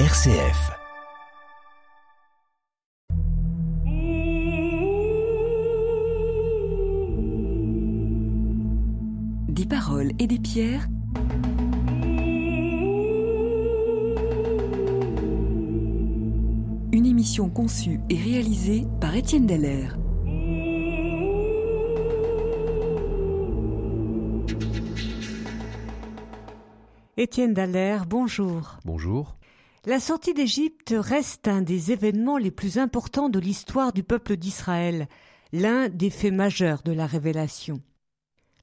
RCF. Des paroles et des pierres. Une émission conçue et réalisée par Étienne Dallaire. Étienne Dallaire, bonjour. Bonjour. La sortie d'Égypte reste un des événements les plus importants de l'histoire du peuple d'Israël, l'un des faits majeurs de la révélation.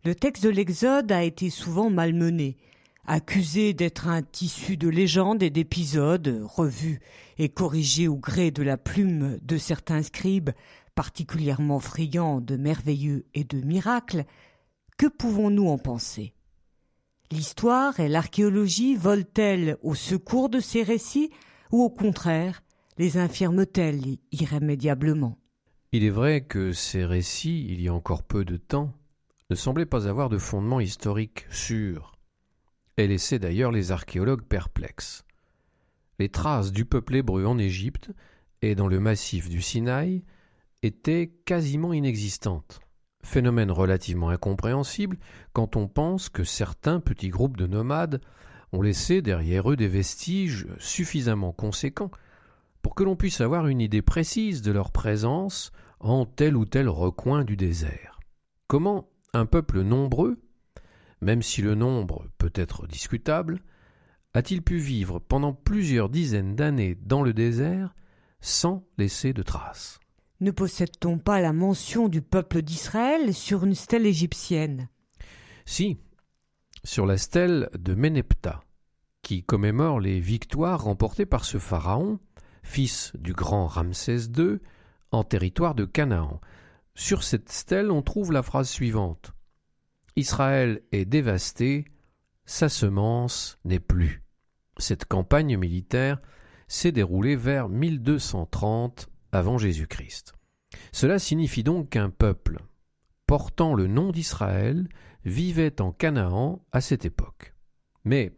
Le texte de l'Exode a été souvent malmené, accusé d'être un tissu de légendes et d'épisodes revus et corrigés au gré de la plume de certains scribes, particulièrement friands de merveilleux et de miracles. Que pouvons-nous en penser? L'histoire et l'archéologie volent-elles au secours de ces récits ou au contraire les infirment-elles irrémédiablement? Il est vrai que ces récits, il y a encore peu de temps, ne semblaient pas avoir de fondement historique sûr, et laissaient d'ailleurs les archéologues perplexes. Les traces du peuple hébreu en Égypte et dans le massif du Sinaï étaient quasiment inexistantes phénomène relativement incompréhensible quand on pense que certains petits groupes de nomades ont laissé derrière eux des vestiges suffisamment conséquents pour que l'on puisse avoir une idée précise de leur présence en tel ou tel recoin du désert. Comment un peuple nombreux, même si le nombre peut être discutable, a-t-il pu vivre pendant plusieurs dizaines d'années dans le désert sans laisser de traces? Ne possède-t-on pas la mention du peuple d'Israël sur une stèle égyptienne? Si, sur la stèle de Méneptah, qui commémore les victoires remportées par ce pharaon, fils du grand Ramsès II, en territoire de Canaan. Sur cette stèle, on trouve la phrase suivante Israël est dévasté, sa semence n'est plus. Cette campagne militaire s'est déroulée vers 1230 avant Jésus-Christ. Cela signifie donc qu'un peuple portant le nom d'Israël vivait en Canaan à cette époque. Mais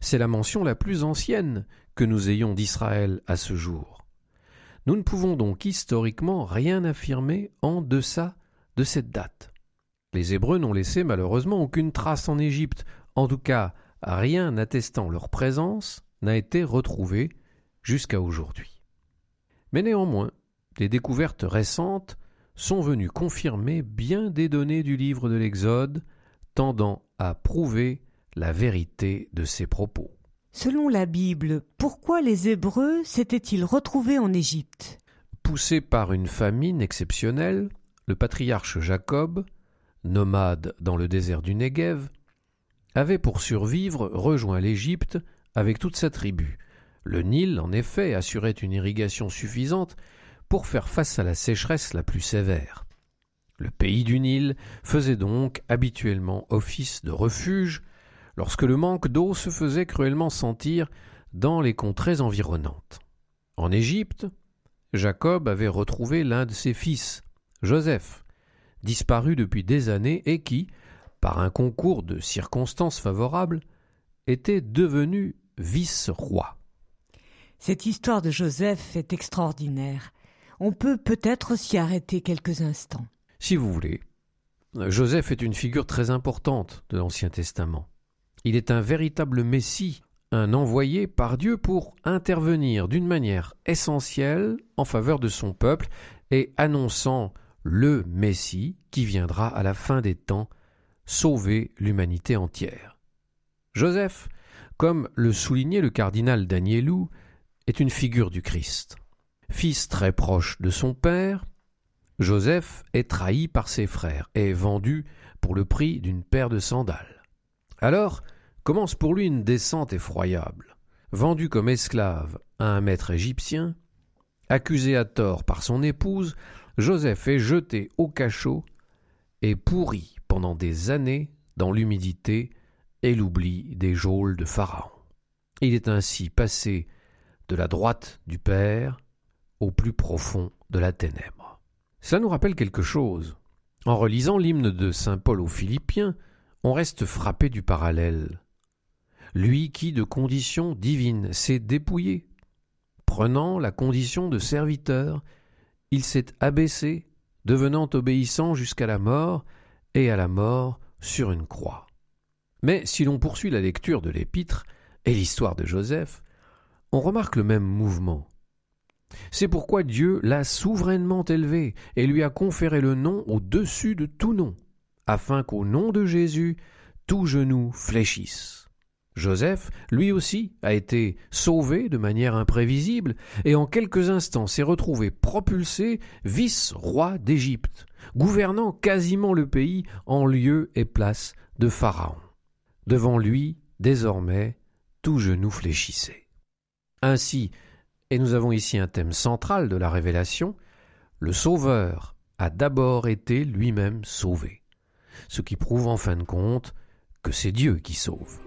c'est la mention la plus ancienne que nous ayons d'Israël à ce jour. Nous ne pouvons donc historiquement rien affirmer en deçà de cette date. Les Hébreux n'ont laissé malheureusement aucune trace en Égypte, en tout cas rien attestant leur présence n'a été retrouvé jusqu'à aujourd'hui. Mais néanmoins, des découvertes récentes sont venues confirmer bien des données du livre de l'Exode, tendant à prouver la vérité de ces propos. Selon la Bible, pourquoi les Hébreux s'étaient-ils retrouvés en Égypte? Poussé par une famine exceptionnelle, le patriarche Jacob, nomade dans le désert du Negev, avait pour survivre rejoint l'Égypte avec toute sa tribu, le Nil, en effet, assurait une irrigation suffisante pour faire face à la sécheresse la plus sévère. Le pays du Nil faisait donc habituellement office de refuge lorsque le manque d'eau se faisait cruellement sentir dans les contrées environnantes. En Égypte, Jacob avait retrouvé l'un de ses fils, Joseph, disparu depuis des années et qui, par un concours de circonstances favorables, était devenu vice-roi. Cette histoire de Joseph est extraordinaire. On peut peut-être s'y arrêter quelques instants. Si vous voulez. Joseph est une figure très importante de l'Ancien Testament. Il est un véritable Messie, un envoyé par Dieu pour intervenir d'une manière essentielle en faveur de son peuple et annonçant le Messie qui viendra à la fin des temps sauver l'humanité entière. Joseph, comme le soulignait le cardinal Danielou, est une figure du Christ. Fils très proche de son père, Joseph est trahi par ses frères et vendu pour le prix d'une paire de sandales. Alors commence pour lui une descente effroyable. Vendu comme esclave à un maître égyptien, accusé à tort par son épouse, Joseph est jeté au cachot et pourri pendant des années dans l'humidité et l'oubli des geôles de Pharaon. Il est ainsi passé de la droite du Père au plus profond de la ténèbre. Ça nous rappelle quelque chose. En relisant l'hymne de Saint Paul aux Philippiens, on reste frappé du parallèle. Lui qui, de condition divine, s'est dépouillé, prenant la condition de serviteur, il s'est abaissé, devenant obéissant jusqu'à la mort, et à la mort sur une croix. Mais si l'on poursuit la lecture de l'épître et l'histoire de Joseph, on remarque le même mouvement. C'est pourquoi Dieu l'a souverainement élevé et lui a conféré le nom au-dessus de tout nom, afin qu'au nom de Jésus, tout genou fléchisse. Joseph, lui aussi, a été sauvé de manière imprévisible et en quelques instants s'est retrouvé propulsé vice-roi d'Égypte, gouvernant quasiment le pays en lieu et place de Pharaon. Devant lui, désormais, tout genou fléchissait. Ainsi, et nous avons ici un thème central de la révélation, le Sauveur a d'abord été lui-même sauvé, ce qui prouve en fin de compte que c'est Dieu qui sauve.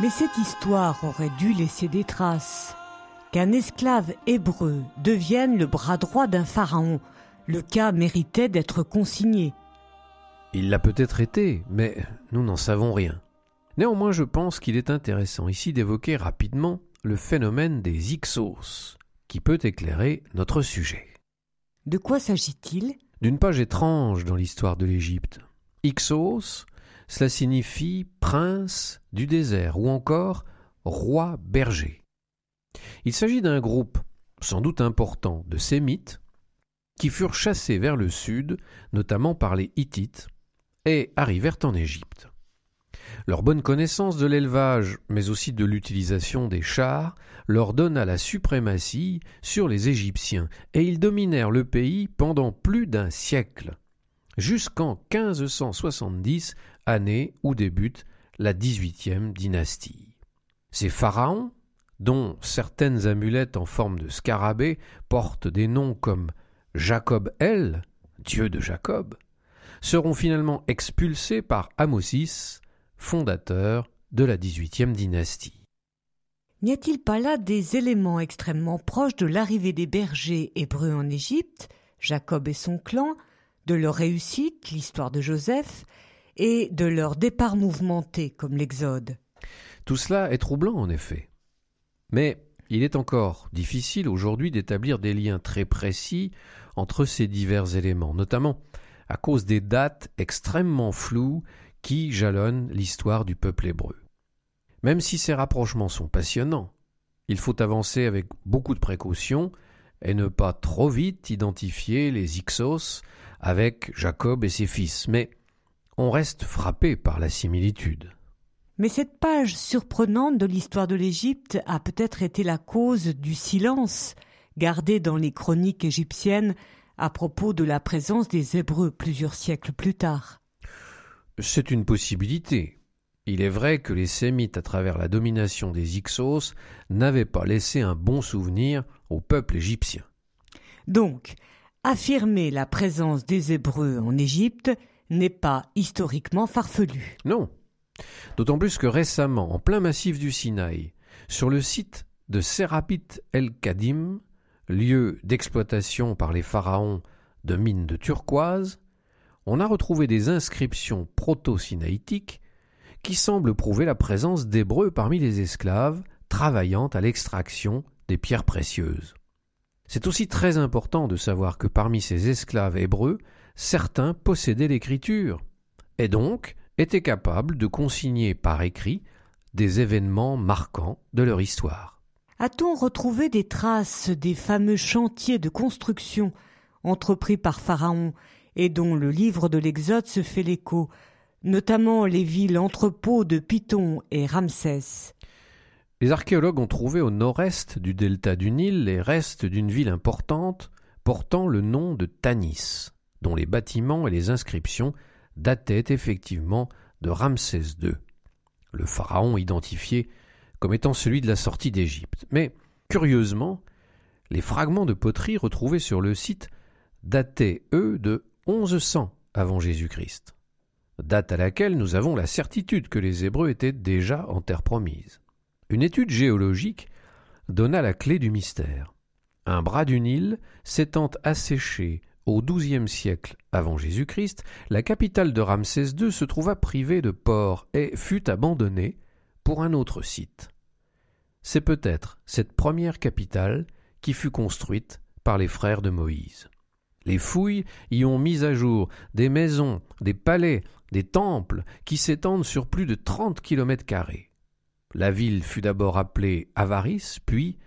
Mais cette histoire aurait dû laisser des traces. Qu'un esclave hébreu devienne le bras droit d'un pharaon, le cas méritait d'être consigné. Il l'a peut-être été, mais nous n'en savons rien. Néanmoins, je pense qu'il est intéressant ici d'évoquer rapidement le phénomène des Ixos, qui peut éclairer notre sujet. De quoi s'agit-il? D'une page étrange dans l'histoire de l'Égypte. Ixos cela signifie prince du désert ou encore roi berger. Il s'agit d'un groupe, sans doute important, de Sémites qui furent chassés vers le sud, notamment par les Hittites, et arrivèrent en Égypte. Leur bonne connaissance de l'élevage, mais aussi de l'utilisation des chars, leur donna la suprématie sur les Égyptiens, et ils dominèrent le pays pendant plus d'un siècle, jusqu'en 1570 année où débute la dix-huitième dynastie. Ces pharaons, dont certaines amulettes en forme de scarabée portent des noms comme Jacob El, dieu de Jacob, seront finalement expulsés par Amosis, fondateur de la dix-huitième dynastie. N'y a-t-il pas là des éléments extrêmement proches de l'arrivée des bergers hébreux en Égypte, Jacob et son clan, de leur réussite, l'histoire de Joseph, et de leur départ mouvementé comme l'Exode. Tout cela est troublant en effet. Mais il est encore difficile aujourd'hui d'établir des liens très précis entre ces divers éléments, notamment à cause des dates extrêmement floues qui jalonnent l'histoire du peuple hébreu. Même si ces rapprochements sont passionnants, il faut avancer avec beaucoup de précaution et ne pas trop vite identifier les Ixos avec Jacob et ses fils. Mais on reste frappé par la similitude. Mais cette page surprenante de l'histoire de l'Égypte a peut-être été la cause du silence gardé dans les chroniques égyptiennes à propos de la présence des Hébreux plusieurs siècles plus tard. C'est une possibilité. Il est vrai que les Sémites, à travers la domination des Ixos, n'avaient pas laissé un bon souvenir au peuple égyptien. Donc, affirmer la présence des Hébreux en Égypte n'est pas historiquement farfelu. Non. D'autant plus que récemment, en plein massif du Sinaï, sur le site de Serapit el-Kadim, lieu d'exploitation par les pharaons de mines de turquoise, on a retrouvé des inscriptions proto-sinaïtiques qui semblent prouver la présence d'Hébreux parmi les esclaves travaillant à l'extraction des pierres précieuses. C'est aussi très important de savoir que parmi ces esclaves hébreux, certains possédaient l'écriture, et donc étaient capables de consigner par écrit des événements marquants de leur histoire. A-t-on retrouvé des traces des fameux chantiers de construction entrepris par Pharaon et dont le livre de l'Exode se fait l'écho, notamment les villes entrepôts de Python et Ramsès? Les archéologues ont trouvé au nord-est du delta du Nil les restes d'une ville importante portant le nom de Tanis, dont les bâtiments et les inscriptions dataient effectivement de Ramsès II, le pharaon identifié comme étant celui de la sortie d'Égypte. Mais, curieusement, les fragments de poterie retrouvés sur le site dataient, eux, de 1100 avant Jésus-Christ, date à laquelle nous avons la certitude que les Hébreux étaient déjà en terre promise. Une étude géologique donna la clé du mystère. Un bras du Nil s'étant asséché au XIIe siècle avant Jésus-Christ, la capitale de Ramsès II se trouva privée de port et fut abandonnée pour un autre site. C'est peut-être cette première capitale qui fut construite par les frères de Moïse. Les fouilles y ont mis à jour des maisons, des palais, des temples qui s'étendent sur plus de trente kilomètres carrés. La ville fut d'abord appelée Avaris, puis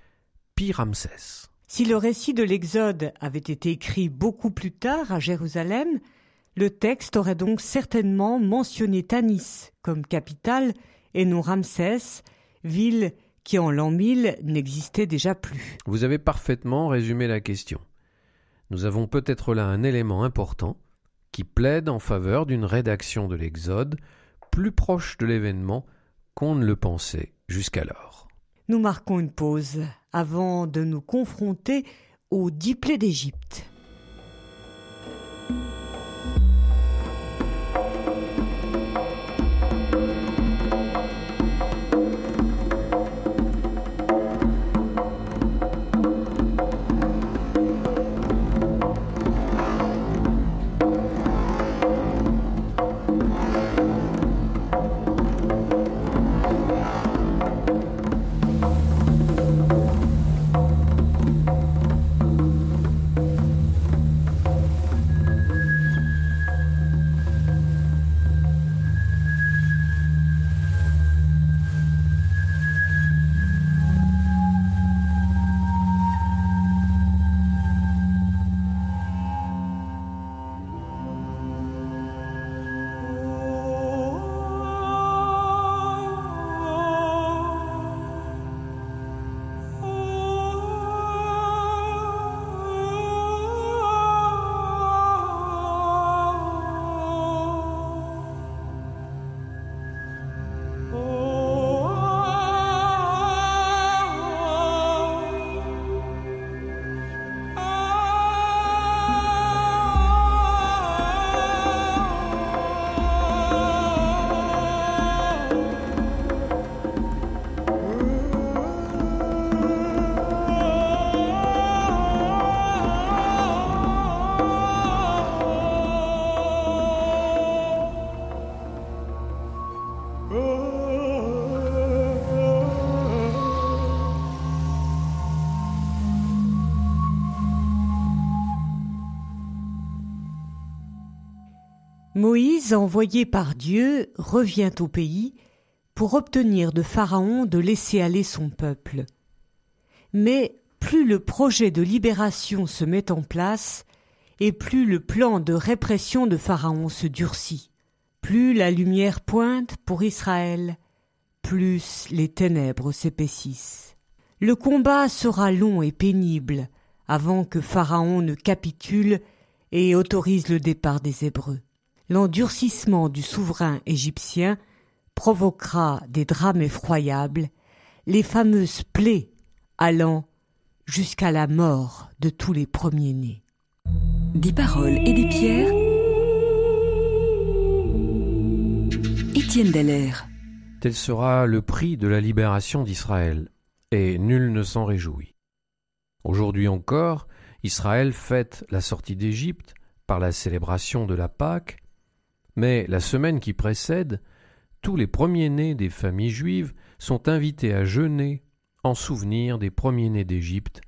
Pi-Ramsès. Si le récit de l'Exode avait été écrit beaucoup plus tard à Jérusalem, le texte aurait donc certainement mentionné Tanis comme capitale et non Ramsès, ville qui en l'an 1000 n'existait déjà plus. Vous avez parfaitement résumé la question. Nous avons peut-être là un élément important qui plaide en faveur d'une rédaction de l'Exode plus proche de l'événement qu'on ne le pensait jusqu'alors. Nous marquons une pause avant de nous confronter au diplé d'Égypte. Moïse, envoyé par Dieu, revient au pays pour obtenir de Pharaon de laisser aller son peuple. Mais plus le projet de libération se met en place, et plus le plan de répression de Pharaon se durcit. Plus la lumière pointe pour Israël, plus les ténèbres s'épaississent. Le combat sera long et pénible avant que Pharaon ne capitule et autorise le départ des Hébreux l'endurcissement du souverain égyptien provoquera des drames effroyables, les fameuses plaies allant jusqu'à la mort de tous les premiers-nés. Des paroles et des pierres. Étienne Dallaire. Tel sera le prix de la libération d'Israël, et nul ne s'en réjouit. Aujourd'hui encore, Israël fête la sortie d'Égypte par la célébration de la Pâque, mais la semaine qui précède, tous les premiers-nés des familles juives sont invités à jeûner en souvenir des premiers-nés d'Égypte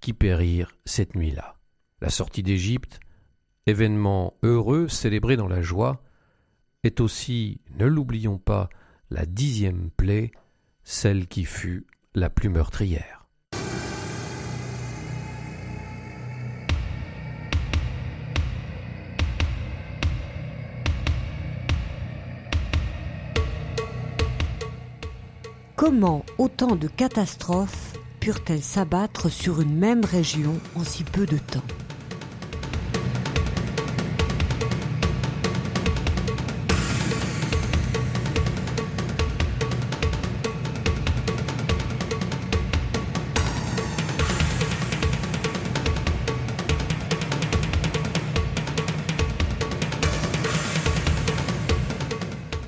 qui périrent cette nuit-là. La sortie d'Égypte, événement heureux célébré dans la joie, est aussi, ne l'oublions pas, la dixième plaie, celle qui fut la plus meurtrière. Comment autant de catastrophes purent-elles s'abattre sur une même région en si peu de temps?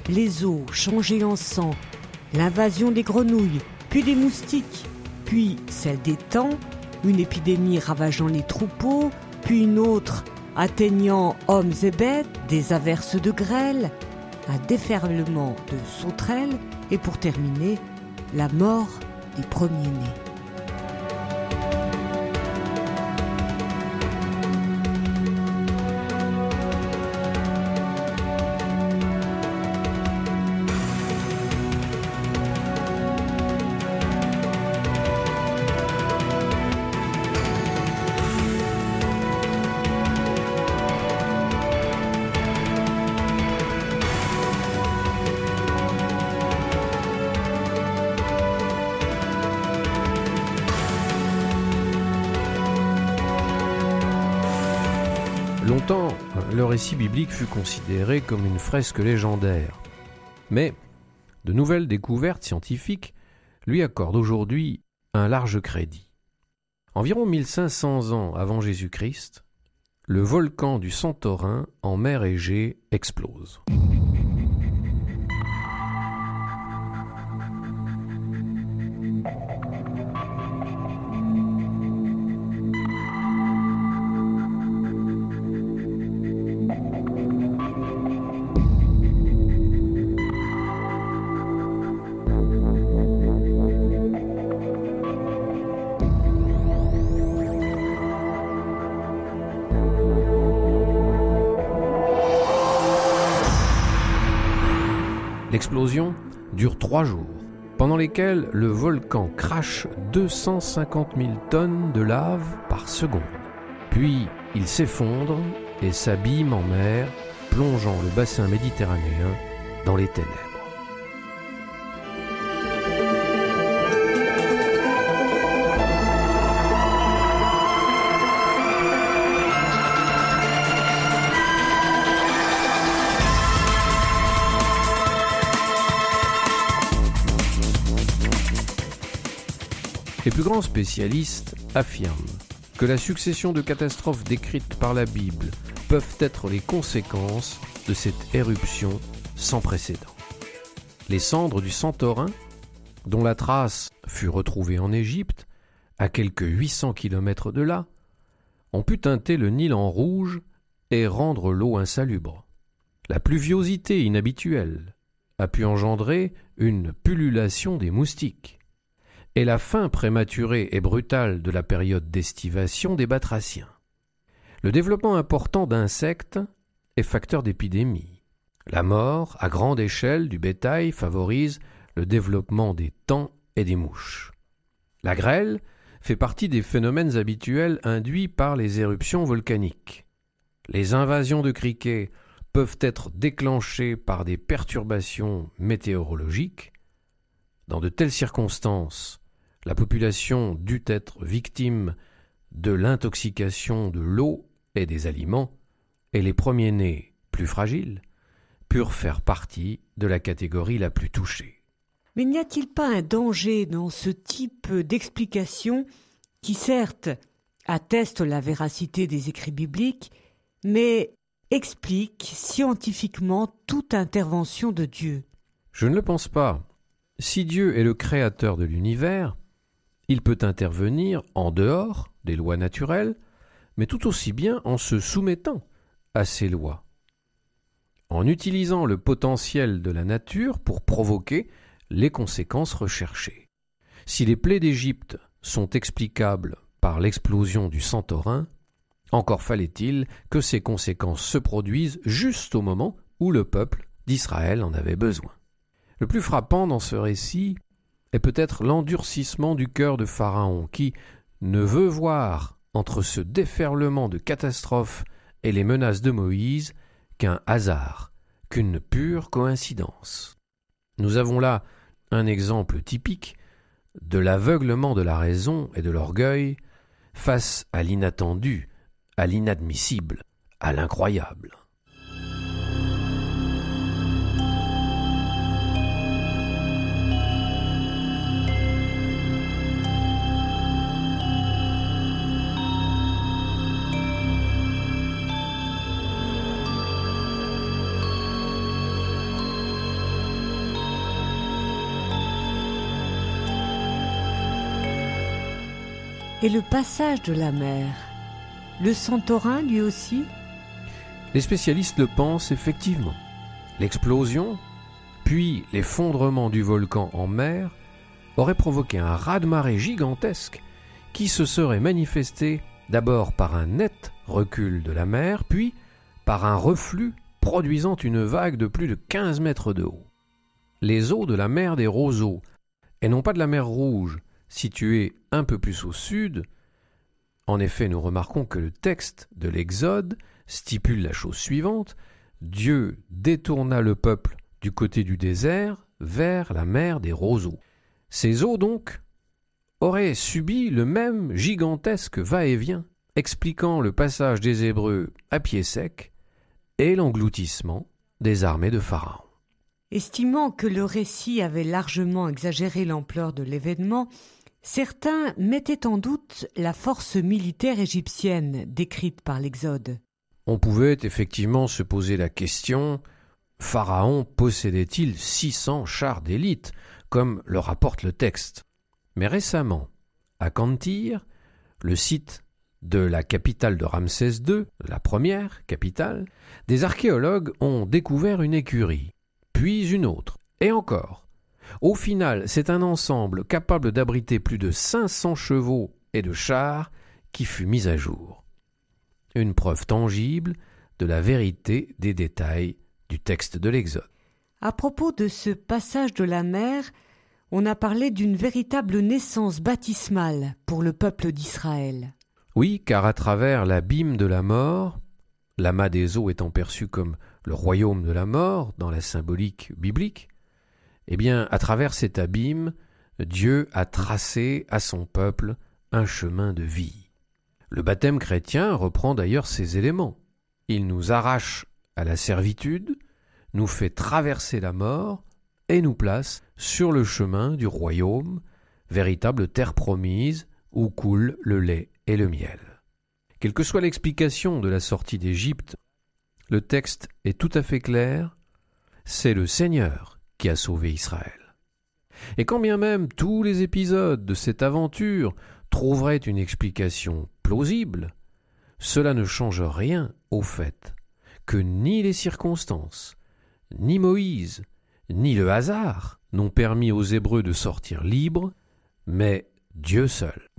Les eaux changées en sang l'invasion des grenouilles, puis des moustiques, puis celle des temps, une épidémie ravageant les troupeaux, puis une autre atteignant hommes et bêtes, des averses de grêle, un déferlement de sauterelles et pour terminer, la mort des premiers-nés. Longtemps, le récit biblique fut considéré comme une fresque légendaire. Mais de nouvelles découvertes scientifiques lui accordent aujourd'hui un large crédit. Environ 1500 ans avant Jésus-Christ, le volcan du Santorin en mer Égée explose. L'explosion dure trois jours, pendant lesquels le volcan crache 250 000 tonnes de lave par seconde. Puis il s'effondre et s'abîme en mer, plongeant le bassin méditerranéen dans les ténèbres. Les plus grands spécialistes affirment que la succession de catastrophes décrites par la Bible peuvent être les conséquences de cette éruption sans précédent. Les cendres du Santorin, dont la trace fut retrouvée en Égypte, à quelques 800 kilomètres de là, ont pu teinter le Nil en rouge et rendre l'eau insalubre. La pluviosité inhabituelle a pu engendrer une pullulation des moustiques et la fin prématurée et brutale de la période d'estivation des batraciens. Le développement important d'insectes est facteur d'épidémie. La mort, à grande échelle, du bétail favorise le développement des temps et des mouches. La grêle fait partie des phénomènes habituels induits par les éruptions volcaniques. Les invasions de criquets peuvent être déclenchées par des perturbations météorologiques. Dans de telles circonstances, la population dut être victime de l'intoxication de l'eau et des aliments, et les premiers-nés, plus fragiles, purent faire partie de la catégorie la plus touchée. Mais n'y a-t-il pas un danger dans ce type d'explication qui certes atteste la véracité des écrits bibliques, mais explique scientifiquement toute intervention de Dieu? Je ne le pense pas. Si Dieu est le créateur de l'univers, il peut intervenir en dehors des lois naturelles, mais tout aussi bien en se soumettant à ces lois, en utilisant le potentiel de la nature pour provoquer les conséquences recherchées. Si les plaies d'Égypte sont explicables par l'explosion du Santorin, encore fallait-il que ces conséquences se produisent juste au moment où le peuple d'Israël en avait besoin. Le plus frappant dans ce récit est peut-être l'endurcissement du cœur de Pharaon, qui ne veut voir entre ce déferlement de catastrophes et les menaces de Moïse qu'un hasard, qu'une pure coïncidence. Nous avons là un exemple typique de l'aveuglement de la raison et de l'orgueil face à l'inattendu, à l'inadmissible, à l'incroyable. Et le passage de la mer Le Santorin, lui aussi? Les spécialistes le pensent effectivement. L'explosion, puis l'effondrement du volcan en mer, auraient provoqué un raz-de-marée gigantesque qui se serait manifesté d'abord par un net recul de la mer, puis par un reflux produisant une vague de plus de 15 mètres de haut. Les eaux de la mer des Roseaux, et non pas de la mer Rouge, située un peu plus au sud, en effet nous remarquons que le texte de l'Exode stipule la chose suivante Dieu détourna le peuple du côté du désert vers la mer des roseaux. Ces eaux donc auraient subi le même gigantesque va-et-vient, expliquant le passage des Hébreux à pied sec et l'engloutissement des armées de Pharaon. Estimant que le récit avait largement exagéré l'ampleur de l'événement, Certains mettaient en doute la force militaire égyptienne décrite par l'Exode. On pouvait effectivement se poser la question Pharaon possédait-il 600 chars d'élite, comme le rapporte le texte Mais récemment, à Kantir, le site de la capitale de Ramsès II, la première capitale, des archéologues ont découvert une écurie, puis une autre, et encore. Au final, c'est un ensemble capable d'abriter plus de 500 chevaux et de chars qui fut mis à jour. Une preuve tangible de la vérité des détails du texte de l'Exode. À propos de ce passage de la mer, on a parlé d'une véritable naissance baptismale pour le peuple d'Israël. Oui, car à travers l'abîme de la mort, l'amas des eaux étant perçu comme le royaume de la mort dans la symbolique biblique, eh bien, à travers cet abîme, Dieu a tracé à son peuple un chemin de vie. Le baptême chrétien reprend d'ailleurs ces éléments. Il nous arrache à la servitude, nous fait traverser la mort et nous place sur le chemin du royaume, véritable terre promise où coule le lait et le miel. Quelle que soit l'explication de la sortie d'Égypte, le texte est tout à fait clair, c'est le Seigneur qui a sauvé Israël. Et quand bien même tous les épisodes de cette aventure trouveraient une explication plausible, cela ne change rien au fait que ni les circonstances, ni Moïse, ni le hasard n'ont permis aux Hébreux de sortir libres, mais Dieu seul.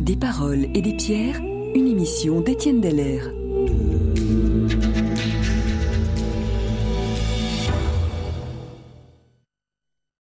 Des paroles et des pierres, une émission d'Étienne Dallaire.